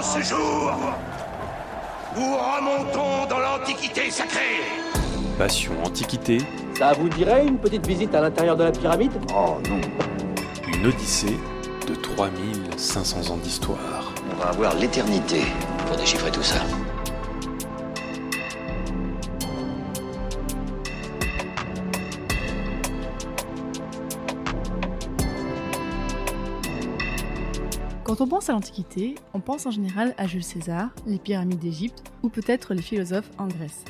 En ce jour, nous remontons dans l'Antiquité sacrée. Passion Antiquité, Ça vous dirait une petite visite à l'intérieur de la pyramide? Oh non, une odyssée de 3500 ans d'histoire. On va avoir l'éternité pour déchiffrer tout ça. Quand on pense à l'Antiquité, on pense en général à Jules César, les pyramides d'Égypte ou peut-être les philosophes en Grèce.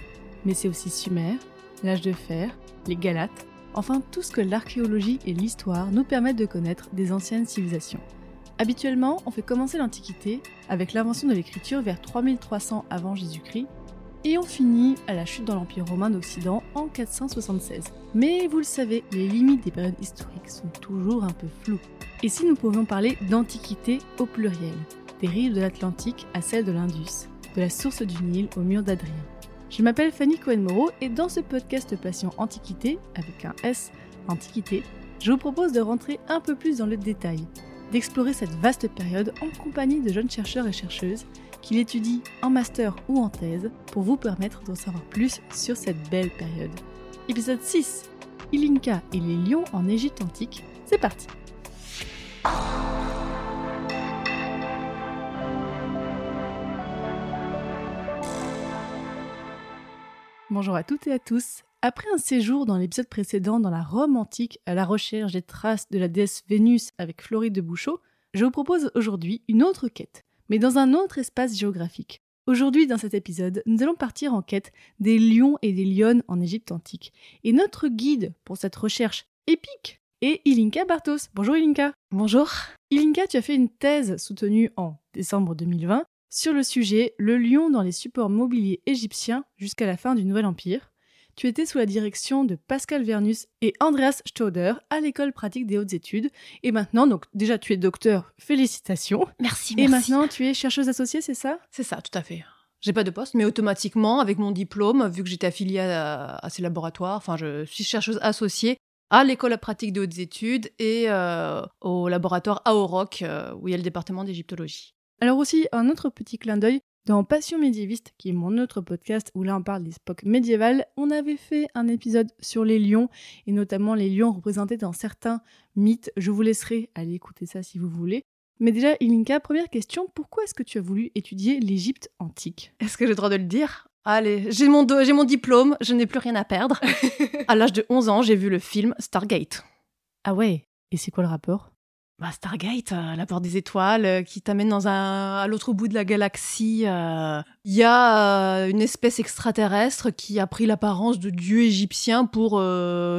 Mais c'est aussi Sumer, l'âge de fer, les Galates, enfin tout ce que l'archéologie et l'histoire nous permettent de connaître des anciennes civilisations. Habituellement, on fait commencer l'Antiquité avec l'invention de l'écriture vers 3300 avant Jésus-Christ et on finit à la chute dans l'Empire romain d'Occident en 476. Mais vous le savez, les limites des périodes historiques sont toujours un peu floues. Et si nous pouvions parler d'Antiquité au pluriel, des rives de l'Atlantique à celles de l'Indus, de la source du Nil au mur d'Adrien Je m'appelle Fanny Cohen-Moreau et dans ce podcast Passion Antiquité, avec un S, Antiquité, je vous propose de rentrer un peu plus dans le détail, d'explorer cette vaste période en compagnie de jeunes chercheurs et chercheuses qui l'étudient en master ou en thèse pour vous permettre d'en savoir plus sur cette belle période. Épisode 6 Ilinka et les lions en Égypte antique, c'est parti Bonjour à toutes et à tous. Après un séjour dans l'épisode précédent dans la Rome antique à la recherche des traces de la déesse Vénus avec Floride de Bouchot, je vous propose aujourd'hui une autre quête, mais dans un autre espace géographique. Aujourd'hui, dans cet épisode, nous allons partir en quête des lions et des lionnes en Égypte antique. Et notre guide pour cette recherche épique est Ilinka Bartos. Bonjour Ilinka. Bonjour. Ilinka, tu as fait une thèse soutenue en décembre 2020 sur le sujet Le lion dans les supports mobiliers égyptiens jusqu'à la fin du Nouvel Empire. Tu étais sous la direction de Pascal Vernus et Andreas Stauder à l'école pratique des hautes études. Et maintenant, donc déjà tu es docteur, félicitations. Merci, Et merci. maintenant tu es chercheuse associée, c'est ça? C'est ça, tout à fait. J'ai pas de poste, mais automatiquement, avec mon diplôme, vu que j'étais affiliée à, à ces laboratoires, enfin, je suis chercheuse associée à l'école pratique des hautes études et euh, au laboratoire AOROC, euh, où il y a le département d'égyptologie. Alors aussi, un autre petit clin d'œil, dans Passion médiéviste, qui est mon autre podcast où là on parle des époques médiévales, on avait fait un épisode sur les lions, et notamment les lions représentés dans certains mythes. Je vous laisserai aller écouter ça si vous voulez. Mais déjà, Ilinka, première question, pourquoi est-ce que tu as voulu étudier l'Égypte antique? Est-ce que j'ai le droit de le dire? Allez, j'ai mon, do- j'ai mon diplôme, je n'ai plus rien à perdre. à l'âge de 11 ans, j'ai vu le film Stargate. Ah ouais Et c'est quoi le rapport? Bah, Stargate, euh, la porte des étoiles, euh, qui t'amène dans un à l'autre bout de la galaxie. euh, Il y a euh, une espèce extraterrestre qui a pris l'apparence de dieu égyptien pour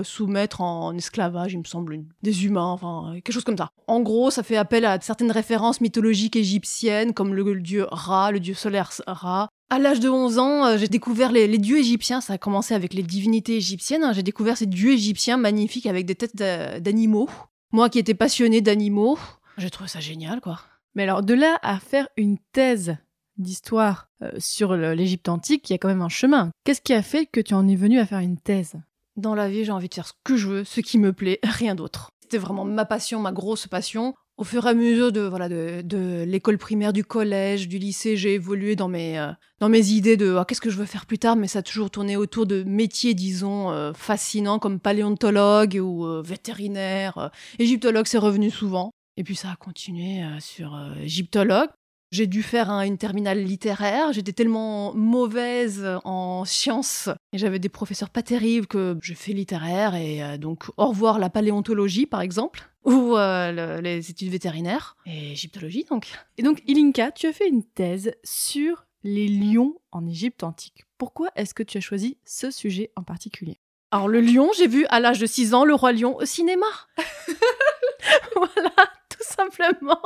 soumettre en esclavage, il me semble, une- des humains, enfin quelque chose comme ça. En gros, ça fait appel à certaines références mythologiques égyptiennes, comme le, le dieu Ra, le dieu solaire Ra. À l'âge de 11 ans, euh, j'ai découvert les, les dieux égyptiens. Ça a commencé avec les divinités égyptiennes. hein. J'ai découvert ces dieux égyptiens magnifiques avec des têtes d'a- d'animaux. Moi qui étais passionnée d'animaux, j'ai trouvé ça génial, quoi. Mais alors, de là à faire une thèse d'histoire euh, sur l'Égypte antique, il y a quand même un chemin. Qu'est-ce qui a fait que tu en es venu à faire une thèse? Dans la vie, j'ai envie de faire ce que je veux, ce qui me plaît, rien d'autre. C'était vraiment ma passion, ma grosse passion. Au fur et à mesure de voilà de, de l'école primaire, du collège, du lycée, j'ai évolué dans mes euh, dans mes idées de ah, qu'est-ce que je veux faire plus tard, mais ça a toujours tourné autour de métiers, disons, euh, fascinants comme paléontologue ou euh, vétérinaire. Égyptologue, c'est revenu souvent. Et puis ça a continué sur égyptologue. J'ai dû faire un- une terminale littéraire. J'étais tellement mauvaise en sciences et j'avais des professeurs pas terribles que je fais littéraire et euh, donc au revoir la paléontologie par exemple ou euh, le- les études vétérinaires et égyptologie donc. Et donc, Ilinka, tu as fait une thèse sur les lions en Égypte antique. Pourquoi est-ce que tu as choisi ce sujet en particulier? Alors le lion, j'ai vu à l'âge de 6 ans le roi lion au cinéma. voilà, tout simplement.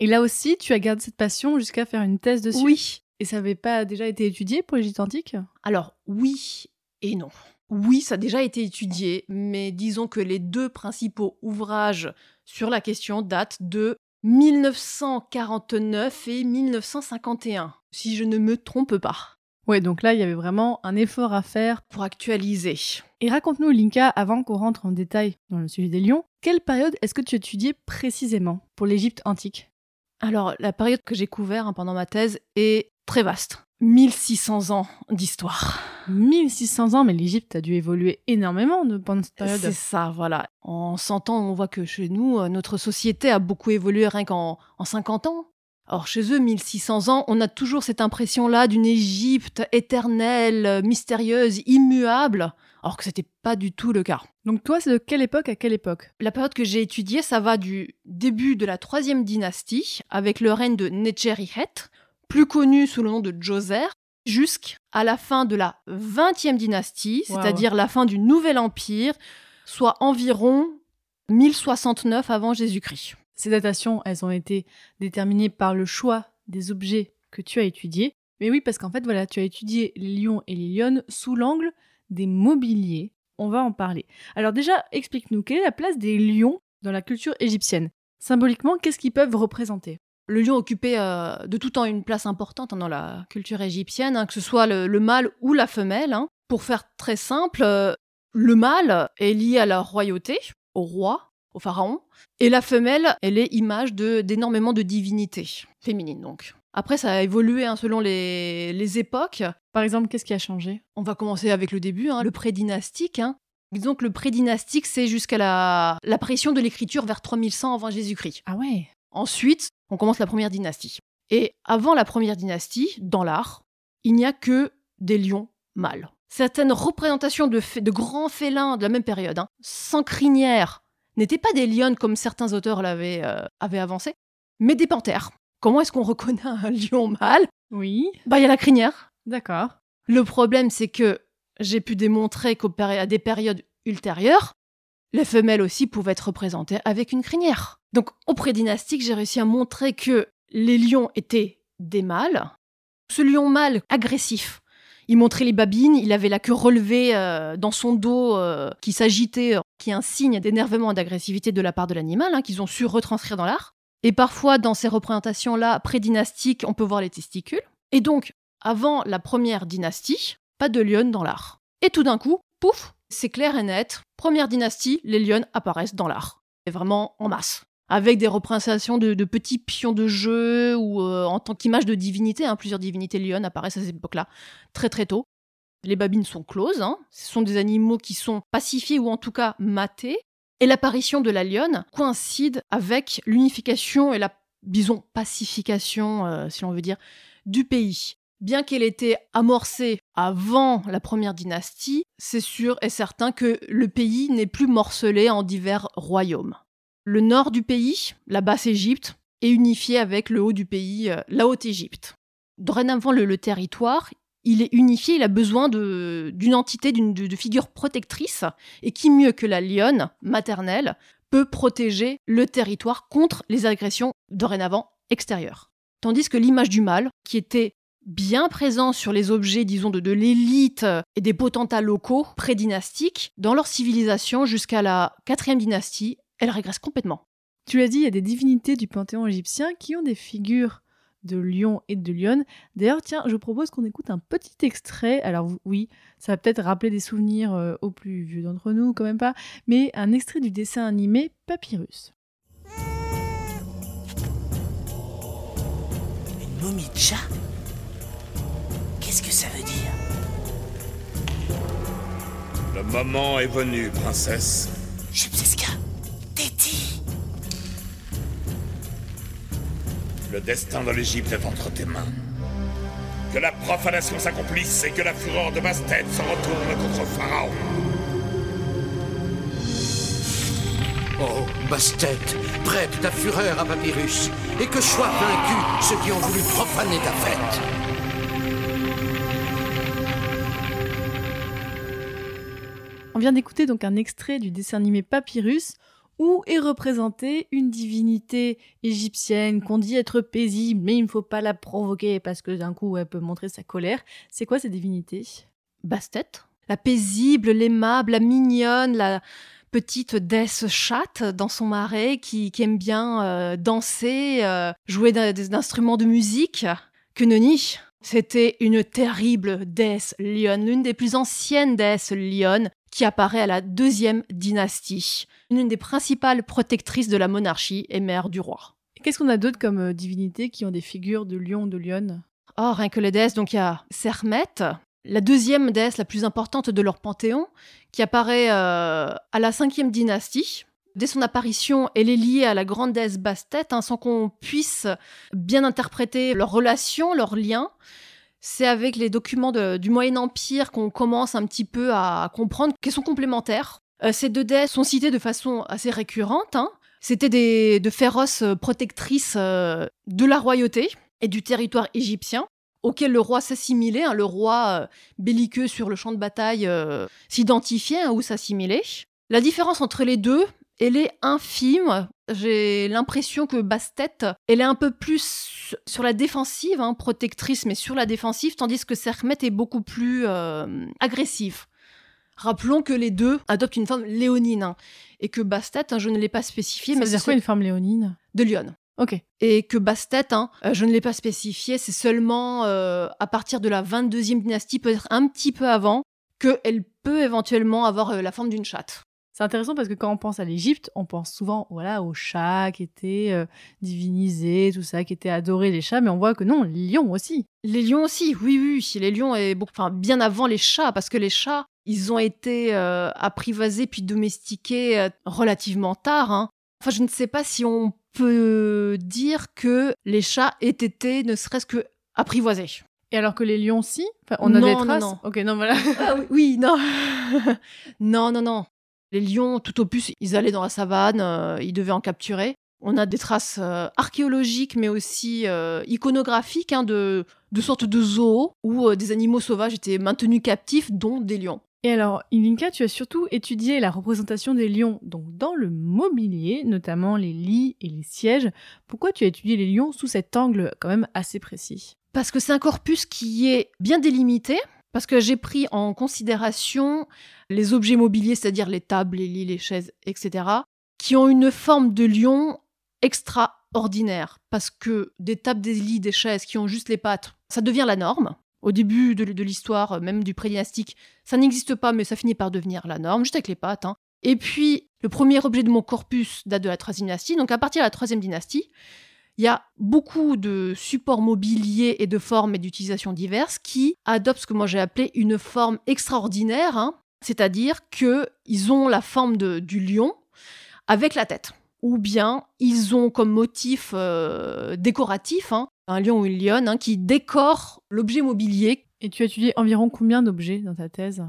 Et là aussi, tu as gardé cette passion jusqu'à faire une thèse dessus Oui. Et ça n'avait pas déjà été étudié pour l'Égypte antique Alors oui et non. Oui, ça a déjà été étudié, mais disons que les deux principaux ouvrages sur la question datent de 1949 et 1951, si je ne me trompe pas, Ouais, donc là, il y avait vraiment un effort à faire. pour actualiser. Et raconte-nous, Linka, avant qu'on rentre en détail dans le sujet des lions, quelle période est-ce que tu étudiais précisément pour l'Égypte antique? Alors, la période que j'ai couverte hein, pendant ma thèse est très vaste. 1600 ans d'histoire. 1600 ans, mais l'Égypte a dû évoluer énormément de- pendant cette période. C'est ça, voilà. En 100 ans, on voit que chez nous, euh, notre société a beaucoup évolué rien qu'en en 50 ans. Or, chez eux, 1600 ans, on a toujours cette impression-là d'une Égypte éternelle, euh, mystérieuse, immuable, alors que c'était pas du tout le cas. Donc toi, c'est de quelle époque à quelle époque? La période que j'ai étudiée, ça va du début de la troisième dynastie, avec le règne de Netcherihet, plus connu sous le nom de Djoser, jusqu'à la fin de la 20e dynastie, Wow. c'est-à-dire la fin du Nouvel Empire, soit environ 1069 avant Jésus-Christ. Ces datations, elles ont été déterminées par le choix des objets que tu as étudiés. Mais oui, parce qu'en fait, voilà, tu as étudié les lions et les lionnes sous l'angle des mobiliers. On va en parler. Alors déjà, explique-nous, quelle est la place des lions dans la culture égyptienne? Symboliquement, qu'est-ce qu'ils peuvent représenter? Le lion occupait euh, de tout temps une place importante hein, dans la culture égyptienne, hein, que ce soit le, le mâle ou la femelle. hein. Pour faire très simple, euh, le mâle est lié à la royauté, au roi, au pharaon, et la femelle, elle est image de- d'énormément de, divinités féminines donc. Après, ça a évolué hein, selon les, les époques. Par exemple, qu'est-ce qui a changé? On va commencer avec le début, hein, le prédynastique. Hein. Disons que le prédynastique, c'est jusqu'à la- l'apparition de l'écriture vers 3100 avant Jésus-Christ. Ah ouais Ensuite, on commence la première dynastie. Et avant la première dynastie, dans l'art, il n'y a que des lions mâles. Certaines représentations de grands félins de la même période, hein, sans crinière, n'étaient pas des lionnes comme certains auteurs l'avaient euh, avaient avancé, mais des panthères. Comment est-ce qu'on reconnaît un lion mâle? Oui, Bah, il y a la crinière. d'accord. Le problème, c'est que j'ai pu démontrer qu'à des périodes ultérieures, les femelles aussi pouvaient être représentées avec une crinière. Donc, au prédynastique, j'ai réussi à montrer que les lions étaient des mâles. Ce lion mâle agressif, il montrait les babines, il avait la queue relevée euh, dans son dos euh, qui s'agitait, euh, qui est un signe d'énervement et d'agressivité de la part de l'animal, hein, qu'ils ont su retranscrire dans l'art. Et parfois, dans ces représentations-là prédynastiques, on peut voir les testicules. Et donc, avant la première dynastie, pas de lionnes dans l'art. Et tout d'un coup, pouf, c'est clair et net, première dynastie, les lionnes apparaissent dans l'art. Et vraiment en masse. Avec des représentations de, de petits pions de jeu ou euh, en tant qu'image de divinité, hein, plusieurs divinités lionnes apparaissent à cette époque-là, très très tôt. Les babines sont closes, hein, ce sont des animaux qui sont pacifiés ou en tout cas matés. Et l'apparition de la lionne coïncide avec l'unification et la, disons, pacification, euh, si l'on veut dire, du pays. Bien qu'elle était amorcée avant la première dynastie, c'est sûr et certain que le pays n'est plus morcelé en divers royaumes. Le nord du pays, la Basse-Égypte, est unifié avec le haut du pays, euh, la Haute-Égypte. Dorénavant, le territoire, il est unifié, il a besoin d'une entité, d'une de, de figure protectrice, et qui mieux que la lionne maternelle peut protéger le territoire contre les agressions dorénavant extérieures. Tandis que l'image du mâle, qui était bien présent sur les objets, disons, de, de l'élite et des potentats locaux prédynastiques, dans leur civilisation jusqu'à la quatrième dynastie, elle régresse complètement. Tu l'as dit, il y a des divinités du panthéon égyptien qui ont des figures de lion et de lionne. D'ailleurs, tiens, je propose qu'on écoute un petit extrait. Alors oui, ça va peut-être rappeler des souvenirs euh, aux plus vieux d'entre nous, quand même pas, mais un extrait du dessin animé Papyrus. Une momie de chat Qu'est-ce que ça veut dire? Le moment est venu, princesse. Chupseska Le destin de l'Égypte est entre tes mains. Que la profanation s'accomplisse et que la fureur de Bastet se retourne contre Pharaon. Oh, Bastet, prête ta fureur à Papyrus, et que soient vaincus ceux qui ont voulu profaner ta fête. On vient d'écouter donc un extrait du dessin animé Papyrus où est représentée une divinité égyptienne qu'on dit être paisible, mais il ne faut pas la provoquer parce que d'un coup elle peut montrer sa colère. C'est quoi cette divinité Bastet, la paisible, l'aimable, la mignonne, la petite déesse chatte dans son marais qui, qui aime bien euh, danser, euh, jouer d'un- des instruments de musique. Que nenni C'était une terrible déesse lionne, l'une des plus anciennes déesses lionnes qui apparaît à la deuxième dynastie, l'une des principales protectrices de la monarchie et mère du roi. Qu'est-ce qu'on a d'autre comme euh, divinités qui ont des figures de lion, de lionne? Oh, rien que les déesses, donc il y a Sermet, la deuxième déesse la plus importante de leur panthéon, qui apparaît euh, à la cinquième dynastie. Dès son apparition, elle est liée à la grande déesse Bastet, hein, sans qu'on puisse bien interpréter leur relation, leur lien. C'est avec les documents du Moyen Empire qu'on commence un petit peu à comprendre qu'elles sont complémentaires. Euh, ces deux déesses sont citées de façon assez récurrente. hein. C'était des, de féroces euh, protectrices euh, de la royauté et du territoire égyptien, auquel le roi s'assimilait. hein. le roi belliqueux sur le champ de bataille s'identifiait hein, ou s'assimilait. La différence entre les deux, elle est infime. J'ai l'impression que Bastet, elle est un peu plus sur la défensive, hein, protectrice, mais sur la défensive, tandis que Sermet est beaucoup plus euh, agressive. Rappelons que les deux adoptent une forme léonine, hein, et que Bastet, hein, je ne l'ai pas spécifié, Ça mais c'est quoi une forme léonine? De Lyon. Ok. Et que Bastet, hein, euh, je ne l'ai pas spécifié, c'est seulement euh, à partir de la 22e dynastie, peut-être un petit peu avant, qu'elle peut éventuellement avoir euh, la forme d'une chatte. C'est intéressant parce que quand on pense à l'Égypte, on pense souvent voilà, aux chats qui étaient euh, divinisés, tout ça, qui étaient adorés les chats, mais on voit que non, les lions aussi. Les lions aussi, oui, oui, oui, les lions beaucoup, enfin, bien avant les chats, parce que les chats, ils ont été euh, apprivoisés puis domestiqués euh, relativement tard. hein. Enfin, je ne sais pas si on peut dire que les chats aient été ne serait-ce que apprivoisés. Et alors que les lions, si? Enfin, On a Non, des non, traces? non. Ok, non, voilà. Ah oui, non. non, non, non. Les lions, tout au plus, ils allaient dans la savane, euh, ils devaient en capturer. On a des traces euh, archéologiques, mais aussi euh, iconographiques, hein, de, de sortes de zoos où des animaux sauvages étaient maintenus captifs, dont des lions. Et alors, Ilinka, tu as surtout étudié la représentation des lions, donc dans le mobilier, notamment les lits et les sièges. Pourquoi tu as étudié les lions sous cet angle quand même assez précis? Parce que c'est un corpus qui est bien délimité, parce que j'ai pris en considération les objets mobiliers, c'est-à-dire les tables, les lits, les chaises, etc., qui ont une forme de lion extraordinaire. Parce que des tables, des lits, des chaises qui ont juste les pattes, ça devient la norme. Au début de, l'histoire, même du pré-dynastique, ça n'existe pas, mais ça finit par devenir la norme, juste avec les pattes. hein. Et puis, le premier objet de mon corpus date de la troisième dynastie, donc à partir de la troisième dynastie, il y a beaucoup de supports mobiliers et de formes et d'utilisations diverses qui adoptent ce que moi j'ai appelé une forme extraordinaire, hein. c'est-à-dire que ils ont la forme de- du lion avec la tête. Ou bien ils ont comme motif euh, décoratif hein, un lion ou une lionne hein, qui décore l'objet mobilier. Et tu as étudié environ combien d'objets dans ta thèse?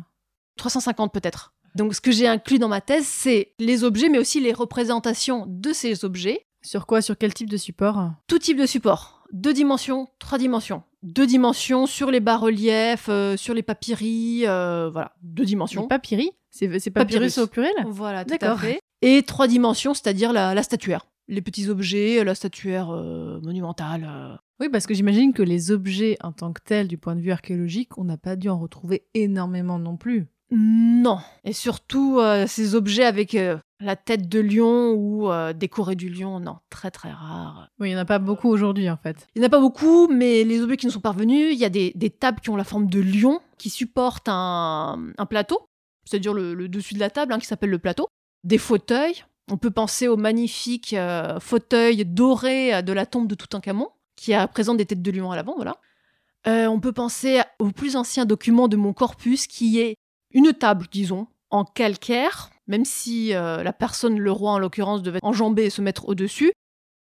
350 peut-être. Donc ce que j'ai inclus dans ma thèse, c'est les objets, mais aussi les représentations de ces objets Sur quoi Sur quel type de support? Tout type de support. Deux dimensions, trois dimensions. Deux dimensions sur les bas-reliefs, euh, sur les papyries, euh, voilà, deux dimensions. Les papyri C'est c'est papyrus Papyrus. au pluriel Voilà, tout à D'accord. fait. Et trois dimensions, c'est-à-dire la, la statuaire. Les petits objets, la statuaire euh, monumentale. euh. Oui, parce que j'imagine que les objets en tant que tels, du point de vue archéologique, on n'a pas dû en retrouver énormément non plus. Non. Et surtout, euh, ces objets avec euh, la tête de lion ou euh, décoré du lion, non, très très rare. Oui, il n'y en a pas beaucoup aujourd'hui en fait. Il n'y en a pas beaucoup, mais les objets qui nous sont parvenus, il y a des, des tables qui ont la forme de lion, qui supportent un, un plateau, c'est-à-dire le, le dessus de la table, hein, qui s'appelle le plateau. Des fauteuils. On peut penser au magnifique euh, fauteuil doré euh, de la tombe de Toutankhamon, qui a, présente des têtes de lion à l'avant, voilà. Euh, on peut penser au plus ancien document de mon corpus, qui est une table, disons, en calcaire, même si euh, la personne, le roi en l'occurrence, devait enjamber et se mettre au-dessus.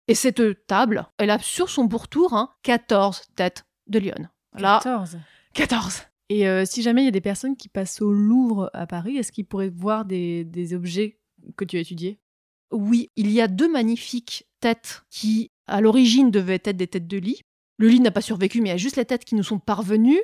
Et cette table, elle a sur son pourtour hein, 14 têtes de lion. Là, 14. 14. Et euh, si jamais il y a des personnes qui passent au Louvre à Paris, est-ce qu'ils pourraient voir des, des objets que tu as étudiés? Oui, il y a deux magnifiques têtes qui, à l'origine, devaient être des têtes de lit. Le lit n'a pas survécu, mais il y a juste les têtes qui nous sont parvenues.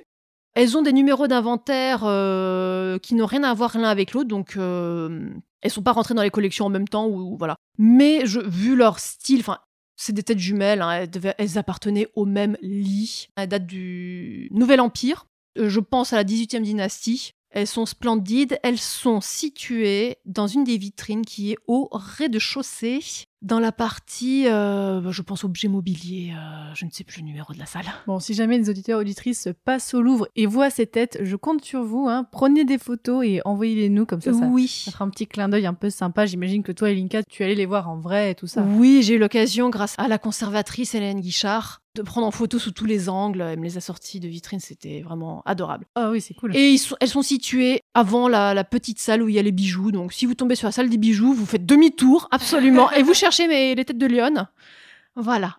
Elles ont des numéros d'inventaire euh, qui n'ont rien à voir l'un avec l'autre, donc euh, elles sont pas rentrées dans les collections en même temps ou voilà. Mais je, vu leur style, enfin, c'est des têtes jumelles, hein, elles, elles appartenaient au même lit. Elles datent du Nouvel Empire. Euh, je pense à la 18e dynastie. Elles sont splendides. Elles sont situées dans une des vitrines qui est au rez-de-chaussée Dans la partie, euh, je pense objet mobilier, euh, je ne sais plus le numéro de la salle. Bon, si jamais les auditeurs auditrices passent au Louvre et voient ces têtes, je compte sur vous. Hein. Prenez des photos et envoyez-les nous comme ça. ça oui. Ça fera un petit clin d'œil un peu sympa. J'imagine que toi, Elinka, tu allais les voir en vrai et tout ça. Oui, j'ai eu l'occasion, grâce à la conservatrice Hélène Guichard, de prendre en photo sous tous les angles. Elle me les a sorties de vitrine, c'était vraiment adorable. Ah oui, c'est cool. Et ils sont- elles sont situées avant la, la petite salle où il y a les bijoux. Donc si vous tombez sur la salle des bijoux, vous faites demi-tour, absolument, et vous cherchez mes, les têtes de lionne. Voilà.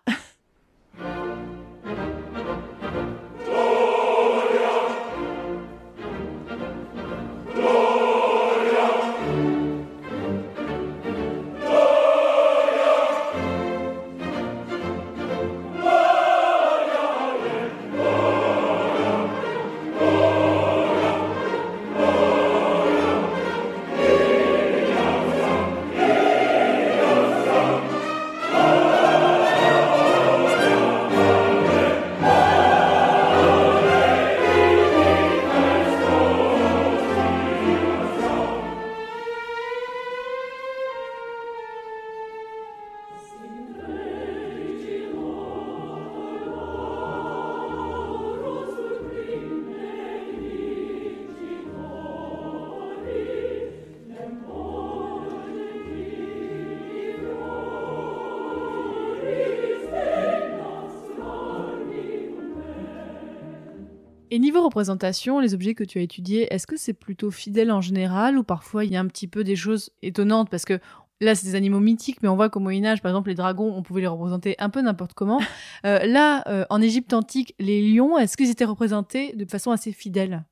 Et niveau représentation, les objets que tu as étudiés, est-ce que c'est plutôt fidèle en général ou parfois il y a un petit peu des choses étonnantes? Parce que là, c'est des animaux mythiques, mais on voit qu'au Moyen-Âge, par exemple, les dragons, on pouvait les représenter un peu n'importe comment. Euh, là, euh, en Égypte antique, les lions, est-ce qu'ils étaient représentés de façon assez fidèle?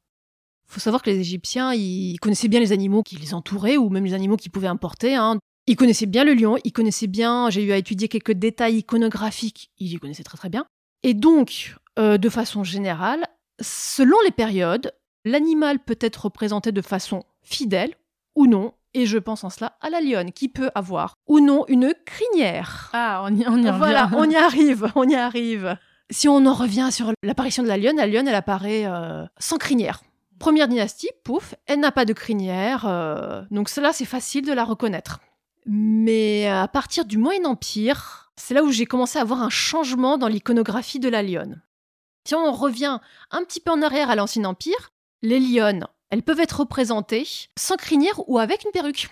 Faut savoir que les Égyptiens, ils connaissaient bien les animaux qui les entouraient, ou même les animaux qu'ils pouvaient importer. hein. Ils connaissaient bien le lion, ils connaissaient bien, j'ai eu à étudier quelques détails iconographiques, ils les connaissaient très très bien. Et donc, euh, de façon générale, selon les périodes, l'animal peut être représenté de façon fidèle ou non, et je pense en cela à la lionne, qui peut avoir ou non une crinière. Ah, on y, on y. Voilà, on y arrive, on y arrive. Si on en revient sur l'apparition de la lionne, la lionne, elle apparaît euh, sans crinière. Première dynastie, pouf, elle n'a pas de crinière, euh, donc cela c'est facile de la reconnaître. Mais à partir du Moyen Empire, c'est là où j'ai commencé à voir un changement dans l'iconographie de la lionne. Si on revient un petit peu en arrière à l'Ancien Empire, les lionnes, elles peuvent être représentées sans crinière ou avec une perruque.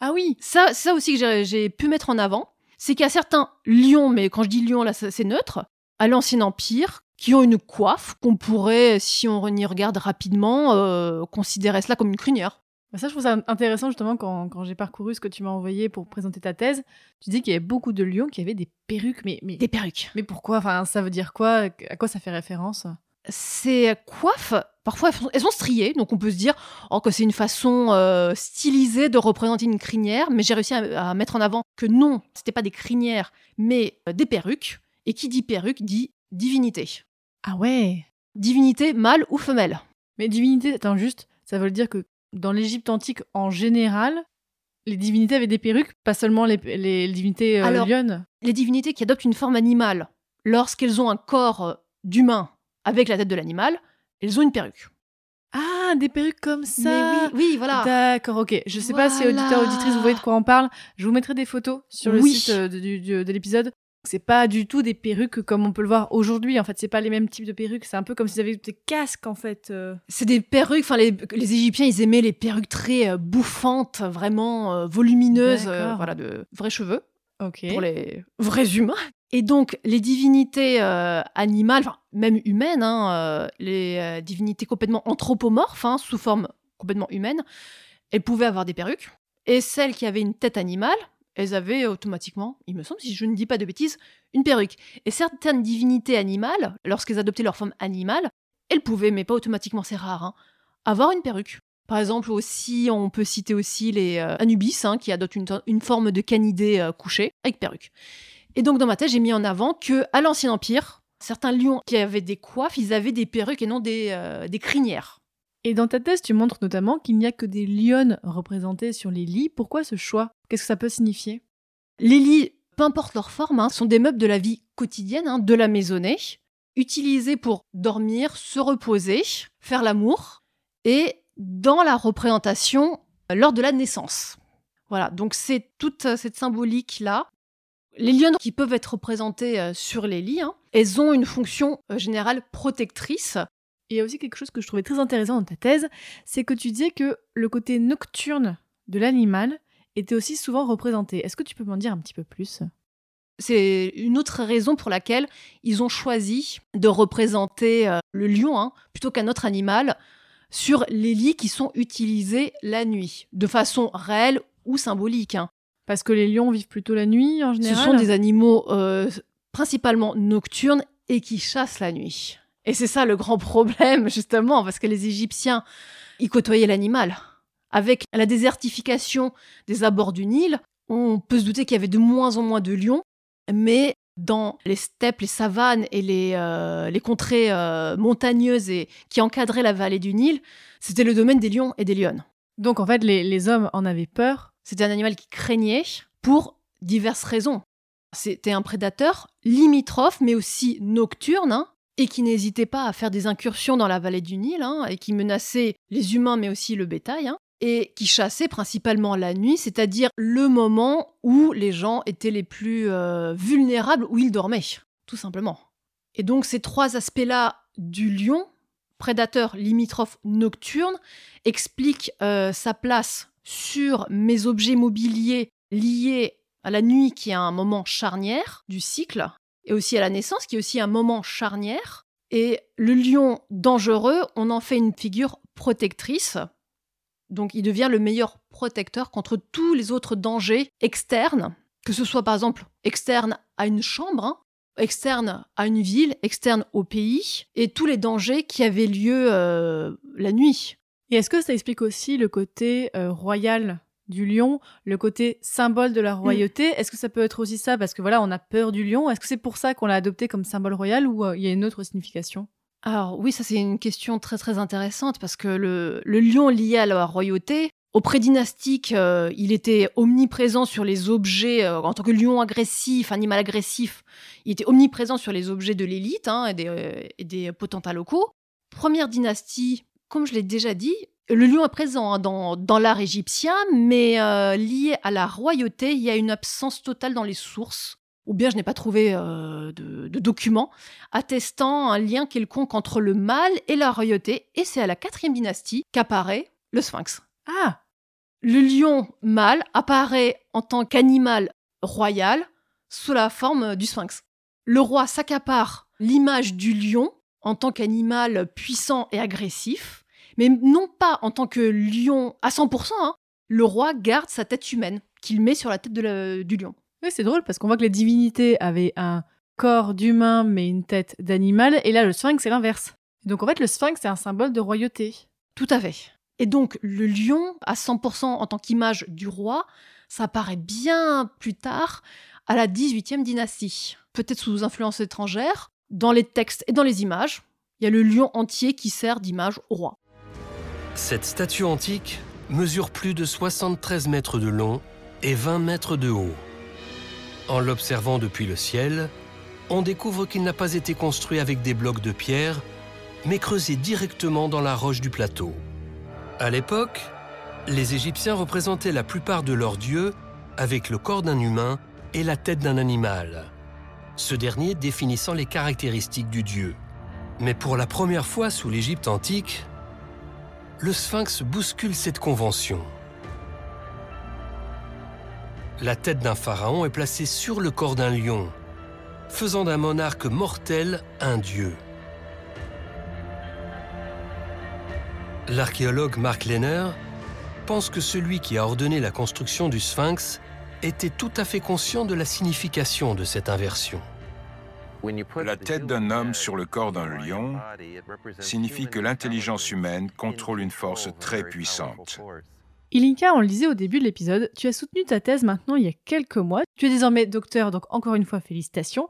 Ah oui, Ça, ça aussi que j'ai- pu mettre en avant, c'est qu'il y a certains lions, mais quand je dis lions là, c'est neutre, à l'Ancien Empire, qui ont une coiffe qu'on pourrait, si on y regarde rapidement, euh, considérer cela comme une crinière. Bah ça, je trouve ça intéressant justement quand, quand j'ai parcouru ce que tu m'as envoyé pour présenter ta thèse. Tu dis qu'il y avait beaucoup de lions qui avaient des perruques, mais, mais, Des perruques. mais pourquoi? Enfin, ça veut dire quoi? À quoi ça fait référence? Ces coiffes, parfois elles sont, elles sont striées, donc on peut se dire oh, que c'est une façon euh, stylisée de représenter une crinière, mais j'ai réussi à, à mettre en avant que non, c'était pas des crinières, mais euh, des perruques. Et qui dit perruque dit divinité. Ah ouais Divinité mâle ou femelle. Mais divinité, attends juste, ça veut dire que dans l'Égypte antique en général, les divinités avaient des perruques, pas seulement les, les divinités euh, Alors- lionnes. Les divinités qui adoptent une forme animale, lorsqu'elles ont un corps euh, d'humain avec la tête de l'animal, elles ont une perruque. Ah, des perruques comme ça Mais oui, oui, voilà. D'accord, ok. Je sais pas si Voilà. auditeur auditrice vous voyez de quoi on parle. Je vous mettrai des photos sur le Oui. site euh, de, de l'épisode. C'est pas du tout des perruques comme on peut le voir aujourd'hui. En fait, c'est pas les mêmes types de perruques. C'est un peu comme s'ils avaient des casques en fait. euh. C'est des perruques, enfin les, les Égyptiens, ils aimaient les perruques très euh, bouffantes, vraiment euh, volumineuses, voilà, de vrais cheveux Ok. pour les vrais humains. Et donc les divinités animales, enfin, même humaines, hein, les divinités complètement anthropomorphes, hein, sous forme complètement humaine, elles pouvaient avoir des perruques. Et celles qui avaient une tête animale, elles avaient automatiquement, il me semble, si je ne dis pas de bêtises, une perruque. Et certaines divinités animales, lorsqu'elles adoptaient leur forme animale, elles pouvaient, mais pas automatiquement, c'est rare, hein, avoir une perruque. Par exemple, aussi, on peut citer aussi les euh, Anubis, hein, qui adoptent une, forme de canidé euh, couché avec perruque. Et donc, dans ma thèse, j'ai mis en avant que à l'Ancien Empire, certains lions qui avaient des coiffes, ils avaient des perruques et non des, euh, des crinières. Et dans ta thèse, tu montres notamment qu'il n'y a que des lionnes représentées sur les lits. Pourquoi ce choix? Qu'est-ce que ça peut signifier? Les lits, peu importe leur forme, hein, sont des meubles de la vie quotidienne, hein, de la maisonnée, utilisés pour dormir, se reposer, faire l'amour, et dans la représentation lors de la naissance. Voilà, donc c'est toute euh, cette symbolique-là Les lionnes qui peuvent être représentées euh, sur les lits, hein, elles ont une fonction euh, générale protectrice. Il y a aussi quelque chose que je trouvais très intéressant dans ta thèse, c'est que tu disais que le côté nocturne de l'animal était aussi souvent représenté. Est-ce que tu peux m'en dire un petit peu plus? C'est une autre raison pour laquelle ils ont choisi de représenter euh, le lion hein, plutôt qu'un autre animal sur les lits qui sont utilisés la nuit, de façon réelle ou symbolique. hein. Parce que les lions vivent plutôt la nuit en Ce général? sont des animaux euh, principalement nocturnes et qui chassent la nuit. Et c'est ça le grand problème, justement, parce que les Égyptiens, ils côtoyaient l'animal. Avec la désertification des abords du Nil, on peut se douter qu'il y avait de moins en moins de lions, mais dans les steppes, les savanes et les, euh, les contrées euh, montagneuses et, qui encadraient la vallée du Nil, c'était le domaine des lions et des lionnes. Donc en fait, les, les hommes en avaient peur. C'était un animal qui craignait pour diverses raisons. C'était un prédateur limitrophe, mais aussi nocturne, hein, et qui n'hésitait pas à faire des incursions dans la vallée du Nil, hein, et qui menaçait les humains, mais aussi le bétail, hein, et qui chassait principalement la nuit, c'est-à-dire le moment où les gens étaient les plus euh, vulnérables, où ils dormaient, tout simplement. Et donc ces trois aspects-là du lion, prédateur limitrophe nocturne, expliquent euh, sa place sur mes objets mobiliers liés à la nuit qui est un moment charnière du cycle, et aussi à la naissance qui est aussi un moment charnière. Et le lion dangereux, on en fait une figure protectrice. Donc il devient le meilleur protecteur contre tous les autres dangers externes, que ce soit par exemple externe à une chambre, hein, externe à une ville, externe au pays, et tous les dangers qui avaient lieu euh, la nuit. Et est-ce que ça explique aussi le côté euh, royal du lion, le côté symbole de la royauté. Est-ce que ça peut être aussi ça parce que voilà, on a peur du lion? Est-ce que c'est pour ça qu'on l'a adopté comme symbole royal ou euh, il y a une autre signification? Alors oui, ça c'est une question très très intéressante parce que le, le lion lié à la royauté, au pré-dynastique, euh, il était omniprésent sur les objets, euh, en tant que lion agressif, animal agressif, il était omniprésent sur les objets de l'élite hein, et, des, euh, et des potentats locaux. Première dynastie, comme je l'ai déjà dit, le lion est présent hein, dans, dans l'art égyptien, mais euh, lié à la royauté, il y a une absence totale dans les sources, ou bien je n'ai pas trouvé euh, de, de documents attestant un lien quelconque entre le mâle et la royauté, et c'est à la quatrième dynastie qu'apparaît le sphinx. Ah Le lion mâle apparaît en tant qu'animal royal sous la forme du sphinx. Le roi s'accapare l'image du lion en tant qu'animal puissant et agressif, mais non pas en tant que lion à 100%. hein. Le roi garde sa tête humaine qu'il met sur la tête de la- du lion. Oui, c'est drôle parce qu'on voit que les divinités avaient un corps d'humain mais une tête d'animal, et là le sphinx c'est l'inverse. Donc en fait le sphinx c'est un symbole de royauté. Tout à fait. Et donc le lion à 100% en tant qu'image du roi, ça apparaît bien plus tard à la 18e dynastie. Peut-être sous influence étrangère, dans les textes et dans les images, il y a le lion entier qui sert d'image au roi. Cette statue antique mesure plus de 73 mètres de long et 20 mètres de haut. En l'observant depuis le ciel, on découvre qu'il n'a pas été construit avec des blocs de pierre, mais creusé directement dans la roche du plateau. À l'époque, les Égyptiens représentaient la plupart de leurs dieux avec le corps d'un humain et la tête d'un animal, ce dernier définissant les caractéristiques du dieu. Mais pour la première fois sous l'Égypte antique, le sphinx bouscule cette convention. La tête d'un pharaon est placée sur le corps d'un lion, faisant d'un monarque mortel un dieu. L'archéologue Mark Lehner pense que celui qui a ordonné la construction du sphinx était tout à fait conscient de la signification de cette inversion. La tête d'un homme sur le corps d'un lion signifie que l'intelligence humaine contrôle une force très puissante. Ilinka, on le disait au début de l'épisode, tu as soutenu ta thèse maintenant il y a quelques mois. Tu es désormais docteur, donc encore une fois félicitations.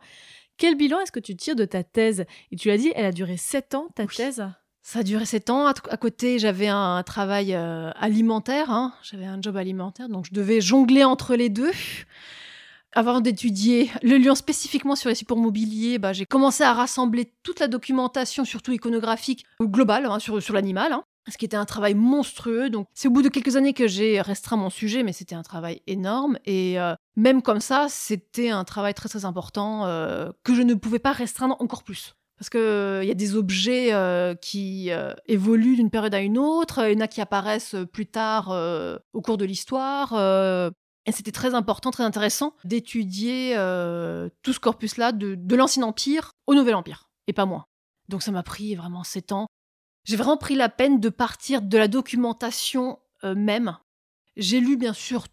Quel bilan est-ce que tu tires de ta thèse? Et tu l'as dit, elle a duré 7 ans, ta thèse? Ça a duré sept ans. À, à côté, j'avais un travail euh, alimentaire. hein. J'avais un job alimentaire, donc je devais jongler entre les deux. Avant d'étudier le lion spécifiquement sur les supports mobiliers, bah, j'ai commencé à rassembler toute la documentation, surtout iconographique, ou globale, hein, sur, sur l'animal. hein. ce qui était un travail monstrueux. Donc, c'est au bout de quelques années que j'ai restreint mon sujet, mais c'était un travail énorme. Et euh, même comme ça, c'était un travail très très important euh, que je ne pouvais pas restreindre encore plus. Parce qu'il il y a des objets qui évoluent d'une période à une autre, il y en a qui apparaissent plus tard au cours de l'histoire. Et c'était très important, très intéressant d'étudier tout ce corpus-là de, l'Ancien Empire au Nouvel Empire, et pas moins. Donc ça m'a pris vraiment sept ans. J'ai vraiment pris la peine de partir de la documentation euh, même. J'ai lu bien sûr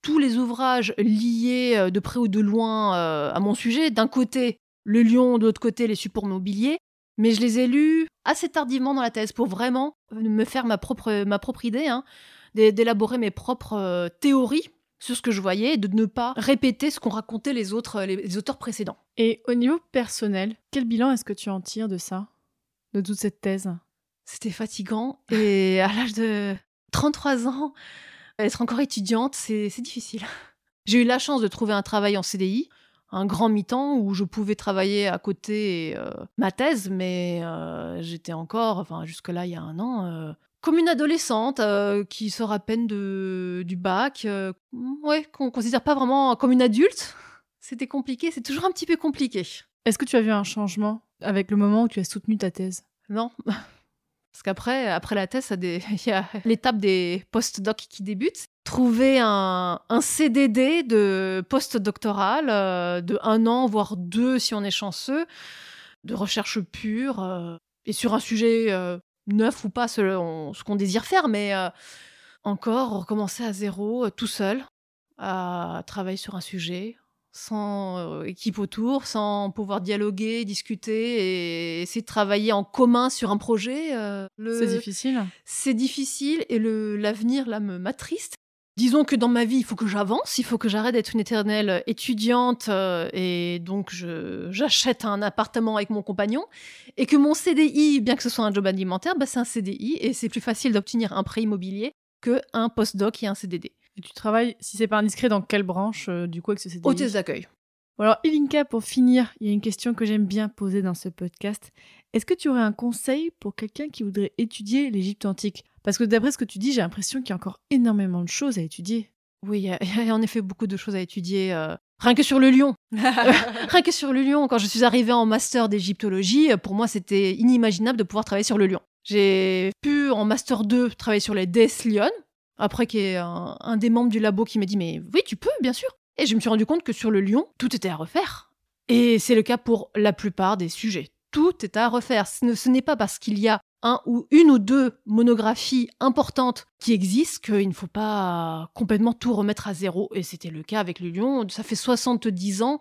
tous les ouvrages liés euh, de près ou de loin euh, à mon sujet. D'un côté, le lion, de l'autre côté, les supports mobiliers. Mais je les ai lus assez tardivement dans la thèse pour vraiment me faire ma propre, ma propre idée, hein, d'élaborer mes propres théories sur ce que je voyais et de ne pas répéter ce qu'ont raconté les autres, les auteurs précédents. Et au niveau personnel, quel bilan est-ce que tu en tires de ça De toute cette thèse? C'était fatigant et à l'âge de 33 ans, être encore étudiante, c'est difficile. J'ai eu la chance de trouver un travail en CDI, un grand mi-temps où je pouvais travailler à côté euh, ma thèse, mais euh, j'étais encore, enfin jusque-là il y a un an, euh, comme une adolescente qui sort à peine de, du bac, ouais, qu'on considère pas vraiment comme une adulte. C'était compliqué, c'est toujours un petit peu compliqué. Est-ce que tu as vu un changement avec le moment où tu as soutenu ta thèse? Non. Parce qu'après, après la thèse, il y a l'étape des post-doc qui débute. Trouver un, CDD de post-doctoral euh, de un an, voire deux si on est chanceux, de recherche pure, euh, et sur un sujet euh, neuf ou pas selon ce qu'on désire faire, mais encore recommencer à zéro, tout seul, à travailler sur un sujet, sans euh, équipe autour, sans pouvoir dialoguer, discuter et essayer de travailler en commun sur un projet. Euh, c'est difficile. C'est difficile et l'avenir là me m'attriste. Disons que dans ma vie, il faut que j'avance, il faut que j'arrête d'être une éternelle étudiante euh, et donc j'achète un appartement avec mon compagnon et que mon CDI, bien que ce soit un job alimentaire, bah, c'est un CDI et c'est plus facile d'obtenir un prêt immobilier que un postdoc et un CDD. Et tu travailles, si c'est pas indiscret, dans quelle branche euh, du coup avec ce CDI Hôtesse d'accueil. alors Ilinka, pour finir, il y a une question que j'aime bien poser dans ce podcast. Est-ce que tu aurais un conseil pour quelqu'un qui voudrait étudier l'Égypte antique? Parce que d'après ce que tu dis, j'ai l'impression qu'il y a encore énormément de choses à étudier. Oui, il y, a en effet beaucoup de choses à étudier. Euh, rien que sur le lion. rien que sur le lion. Quand je suis arrivée en master d'égyptologie, pour moi, c'était inimaginable de pouvoir travailler sur le lion. J'ai pu, en master 2, travailler sur les Death Lions, après, qu'il y ait un, des membres du labo qui m'a dit Mais oui, tu peux, bien sûr. Et je me suis rendu compte que sur le lion, tout était à refaire. Et c'est le cas pour la plupart des sujets. Tout est à refaire. Ce n'est pas parce qu'il y a un ou une ou deux monographies importantes qui existent qu'il ne faut pas complètement tout remettre à zéro. Et c'était le cas avec le lion. Ça fait 70 ans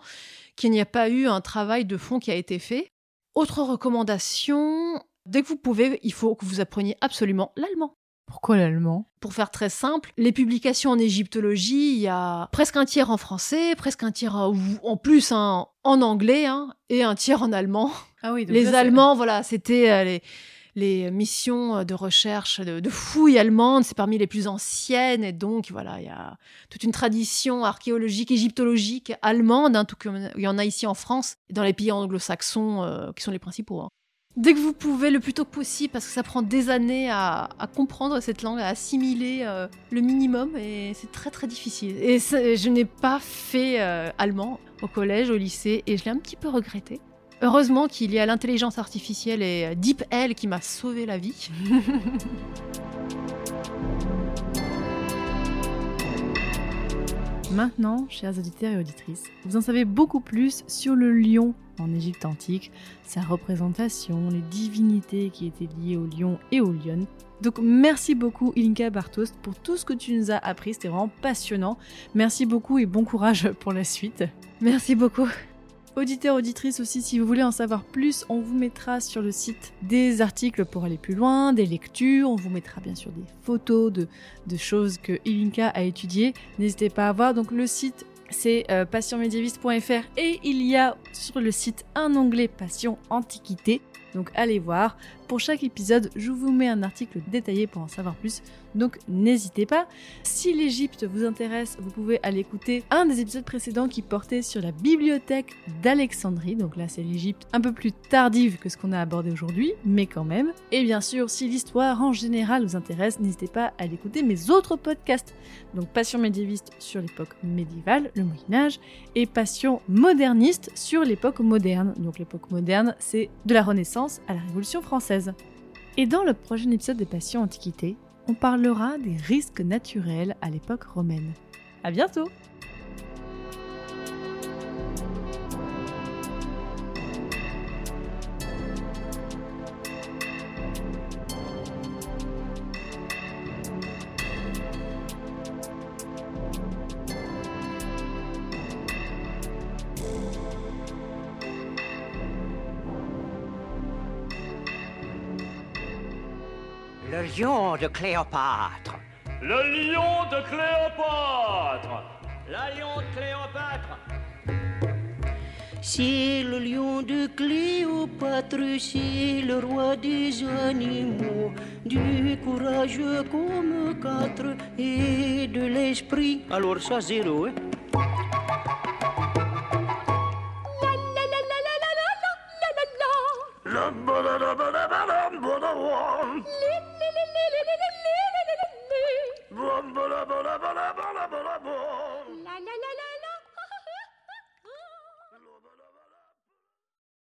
qu'il n'y a pas eu un travail de fond qui a été fait. Autre recommandation, dès que vous pouvez, il faut que vous appreniez absolument l'allemand. Pourquoi l'allemand? Pour faire très simple, les publications en égyptologie, il y a presque un tiers en français, presque un tiers en, plus hein, en anglais hein, et un tiers en allemand. Ah oui, les Allemands, voilà, c'était euh, les, missions de recherche de, fouilles allemandes, c'est parmi les plus anciennes et donc voilà, il y a toute une tradition archéologique, égyptologique allemande, hein, tout comme il y en a ici en France dans les pays anglo-saxons euh, qui sont les principaux. Dès que vous pouvez, le plus tôt possible, parce que ça prend des années à, comprendre cette langue, à assimiler euh, le minimum, et c'est très très difficile. Et je n'ai pas fait euh, allemand au collège, au lycée, et je l'ai un petit peu regretté. Heureusement qu'il y a l'intelligence artificielle et euh, DeepL qui m'a sauvé la vie. Maintenant, chers auditeurs et auditrices, vous en savez beaucoup plus sur le lion en Égypte antique, sa représentation, les divinités qui étaient liées au lion et aux lionnes. Donc merci beaucoup Ilinka Bartos pour tout ce que tu nous as appris, c'était vraiment passionnant. Merci beaucoup et bon courage pour la suite. Merci beaucoup. Auditeurs, auditrices aussi, si vous voulez en savoir plus, on vous mettra sur le site des articles pour aller plus loin, des lectures, on vous mettra bien sûr des photos de, choses que Ilinka a étudiées. N'hésitez pas à voir donc le site c'est euh, et il y a sur le site un onglet Passion Antiquité. Donc allez voir, pour chaque épisode, je vous mets un article détaillé pour en savoir plus, donc n'hésitez pas. Si l'Égypte vous intéresse, vous pouvez aller écouter un des épisodes précédents qui portait sur la bibliothèque d'Alexandrie, donc là c'est l'Égypte un peu plus tardive que ce qu'on a abordé aujourd'hui, mais quand même. Et bien sûr, si l'histoire en général vous intéresse, n'hésitez pas à aller écouter mes autres podcasts, donc Passion médiéviste sur l'époque médiévale, le Moyen Âge, et Passion moderniste sur l'époque moderne. Donc l'époque moderne, c'est de la Renaissance à la Révolution française. Et dans le prochain épisode de Passion Antiquité, on parlera des risques naturels à l'époque romaine. À bientôt! Le lion de Cléopâtre. Le lion de Cléopâtre. La lion de Cléopâtre. C'est le lion de Cléopâtre, c'est le roi des animaux, du courage comme quatre et de l'esprit. Alors ça zéro, hein.